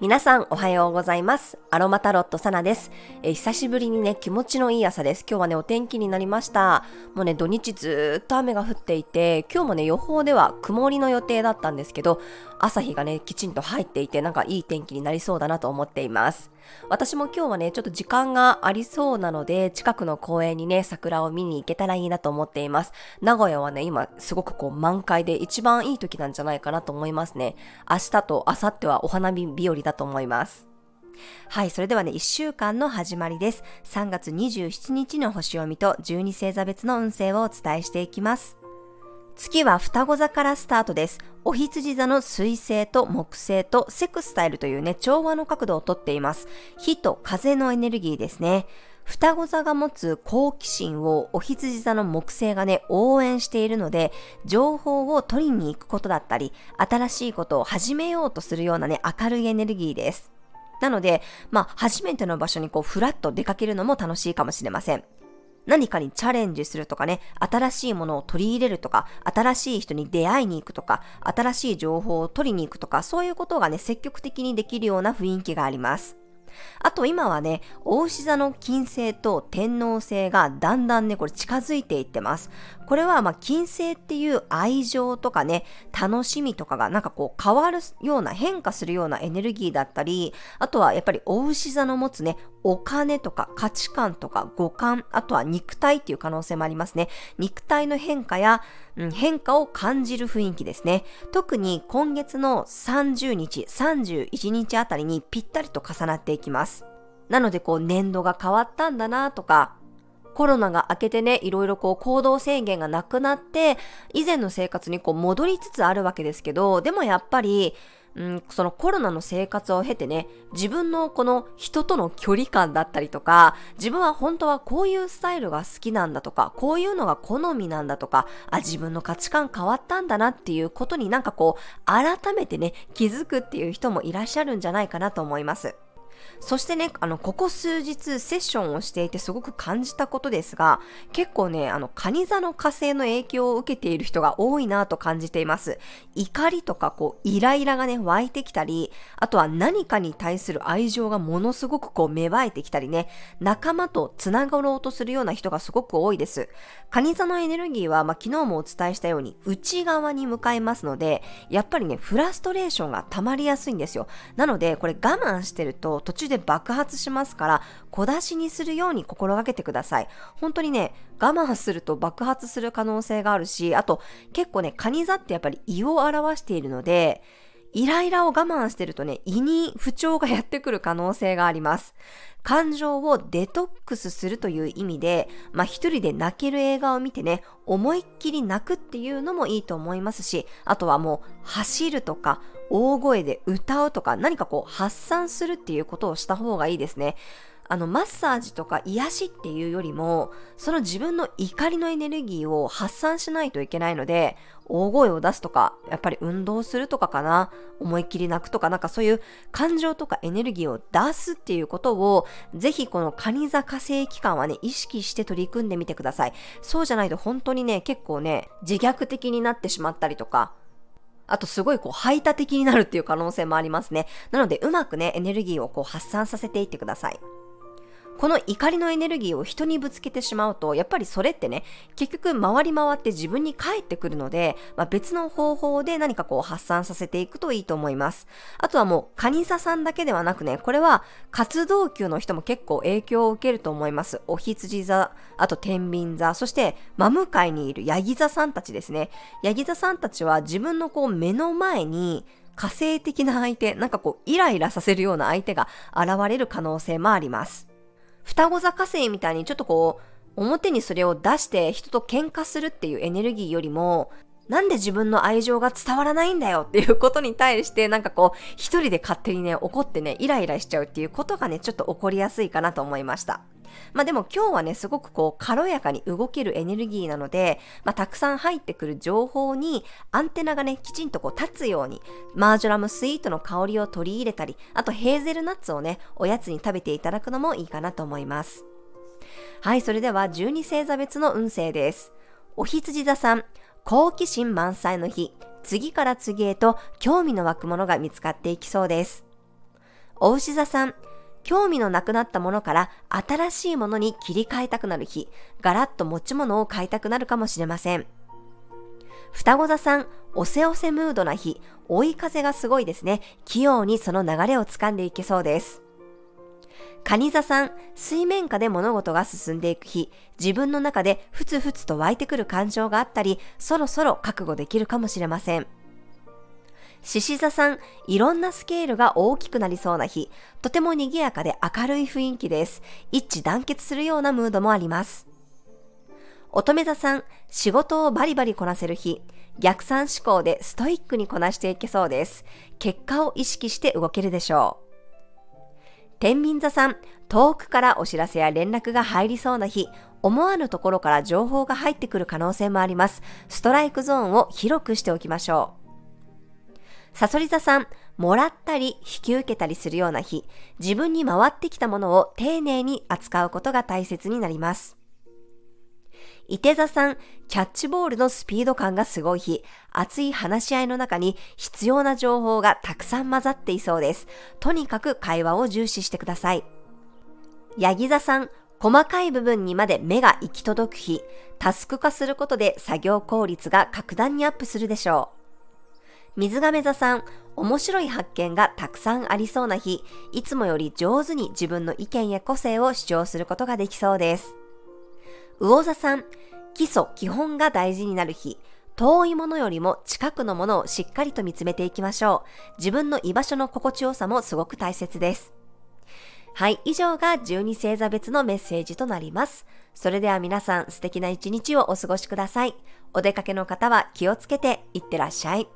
皆さんおはようございます。アロマタロットサナです、え久しぶりにね、気持ちのいい朝です。今日はね、お天気になりました。もうね、土日ずっと雨が降っていて、今日もね、予報では曇りの予定だったんですけど、朝日がね、きちんと入っていて、なんかいい天気になりそうだなと思っています。私も今日はね、ちょっと時間がありそうなので、近くの公園にね、桜を見に行けたらいいなと思っています。名古屋はね、今すごくこう満開で一番いい時なんじゃないかなと思いますね。明日と明後日はお花見日和だと思います。はい、それではね、1週間の始まりです。3月27日の星読みと12星座別の運勢をお伝えしていきます。月は双子座からスタートです。お羊座の水星と木星とセクスタイルというね、調和の角度をとっています。火と風のエネルギーですね。双子座が持つ好奇心をお羊座の木星がね、応援しているので、情報を取りに行くことだったり、新しいことを始めようとするようなね、明るいエネルギーです。なので、まあ、初めての場所にこう、ふらっと出かけるのも楽しいかもしれません。何かにチャレンジするとかね、新しいものを取り入れるとか、新しい人に出会いに行くとか、新しい情報を取りに行くとか、そういうことがね、積極的にできるような雰囲気があります。あと今はね、大牛座の金星と天皇星がだんだんね、これ近づいていってます。これはまあ金星っていう愛情とかね、楽しみとかがなんかこう変わるような変化するようなエネルギーだったり、あとはやっぱり大牛座の持つね、お金とか価値観とか五感、あとは肉体っていう可能性もありますね。肉体の変化や、うん、変化を感じる雰囲気ですね。特に今月の30日、31日あたりにぴったりと重なっていきます。なのでこう年度が変わったんだなとか、コロナが明けてね、いろいろこう行動制限がなくなって、以前の生活にこう戻りつつあるわけですけど、でもやっぱり、うん、そのコロナの生活を経てね、自分のこの人との距離感だったりとか、自分は本当はこういうスタイルが好きなんだとか、こういうのが好みなんだとか、あ、自分の価値観変わったんだなっていうことになんかこう、改めてね、気づくっていう人もいらっしゃるんじゃないかなと思います。そしてね、あの、ここ数日セッションをしていてすごく感じたことですが、結構ね、あの、カニ座の火星の影響を受けている人が多いなと感じています。怒りとか、こう、イライラがね、湧いてきたり、あとは何かに対する愛情がものすごくこう、芽生えてきたりね、仲間と繋がろうとするような人がすごく多いです。カニ座のエネルギーは、まあ、昨日もお伝えしたように、内側に向かいますので、やっぱりね、フラストレーションが溜まりやすいんですよ。なので、これ我慢してると、途中で爆発しますから、小出しにするように心がけてください。本当にね、我慢すると爆発する可能性があるし、あと結構ね、カニ座ってやっぱり胃を表しているので、イライラを我慢してるとね、胃に不調がやってくる可能性があります。感情をデトックスするという意味で、まあ一人で泣ける映画を見てね、思いっきり泣くっていうのもいいと思いますし、あとはもう走るとか、大声で歌うとか、何かこう発散するっていうことをした方がいいですね。あの、マッサージとか癒しっていうよりも、その自分の怒りのエネルギーを発散しないといけないので、大声を出すとか、やっぱり運動するとかかな、思いっきり泣くとか、なんかそういう感情とかエネルギーを出すっていうことを、ぜひこのカニ座火星期間はね、意識して取り組んでみてください。そうじゃないと本当にね、結構ね、自虐的になってしまったりとか、あとすごいこう排他的になるっていう可能性もありますね。なのでうまくね、エネルギーをこう発散させていってください。この怒りのエネルギーを人にぶつけてしまうと、やっぱりそれってね、結局回り回って自分に返ってくるので、まあ、別の方法で何かこう発散させていくといいと思います。あとはもう、カニ座さんだけではなくね、これは活動級の人も結構影響を受けると思います。お羊座、あと天秤座、そして真向かいにいるヤギ座さんたちですね。ヤギ座さんたちは自分のこう目の前に、火星的な相手、なんかこうイライラさせるような相手が現れる可能性もあります。双子座火星みたいにちょっとこう、表にそれを出して人と喧嘩するっていうエネルギーよりも、なんで自分の愛情が伝わらないんだよっていうことに対してなんかこう一人で勝手にね怒ってねイライラしちゃうっていうことがねちょっと起こりやすいかなと思いました。まあでも今日はねすごくこう軽やかに動けるエネルギーなので、まあたくさん入ってくる情報にアンテナがねきちんとこう立つようにマージョラムスイートの香りを取り入れたりあとヘーゼルナッツをねおやつに食べていただくのもいいかなと思います。はい、それでは12星座別の運勢です。お羊座さん、好奇心満載の日、次から次へと興味の湧くものが見つかっていきそうです。お牛座さん、興味のなくなったものから新しいものに切り替えたくなる日、ガラッと持ち物を買いたくなるかもしれません。双子座さん、おせおせムードな日、追い風がすごいですね。器用にその流れを掴んでいけそうです。蟹座さん、水面下で物事が進んでいく日、自分の中でふつふつと湧いてくる感情があったり、そろそろ覚悟できるかもしれません。獅子座さん、いろんなスケールが大きくなりそうな日、とても賑やかで明るい雰囲気です。一致団結するようなムードもあります。乙女座さん、仕事をバリバリこなせる日、逆算思考でストイックにこなしていけそうです。結果を意識して動けるでしょう。天秤座さん、遠くからお知らせや連絡が入りそうな日、思わぬところから情報が入ってくる可能性もあります。ストライクゾーンを広くしておきましょう。サソリ座さん、もらったり引き受けたりするような日、自分に回ってきたものを丁寧に扱うことが大切になります。伊手座さん、キャッチボールのスピード感がすごい日、熱い話し合いの中に必要な情報がたくさん混ざっていそうです。とにかく会話を重視してください。ヤギ座さん、細かい部分にまで目が行き届く日、タスク化することで作業効率が格段にアップするでしょう。水亀座さん、面白い発見がたくさんありそうな日、いつもより上手に自分の意見や個性を主張することができそうです。魚座さん、基礎、基本が大事になる日。遠いものよりも近くのものをしっかりと見つめていきましょう。自分の居場所の心地よさもすごく大切です。はい、以上が12星座別のメッセージとなります。それでは皆さん素敵な一日をお過ごしください。お出かけの方は気をつけていってらっしゃい。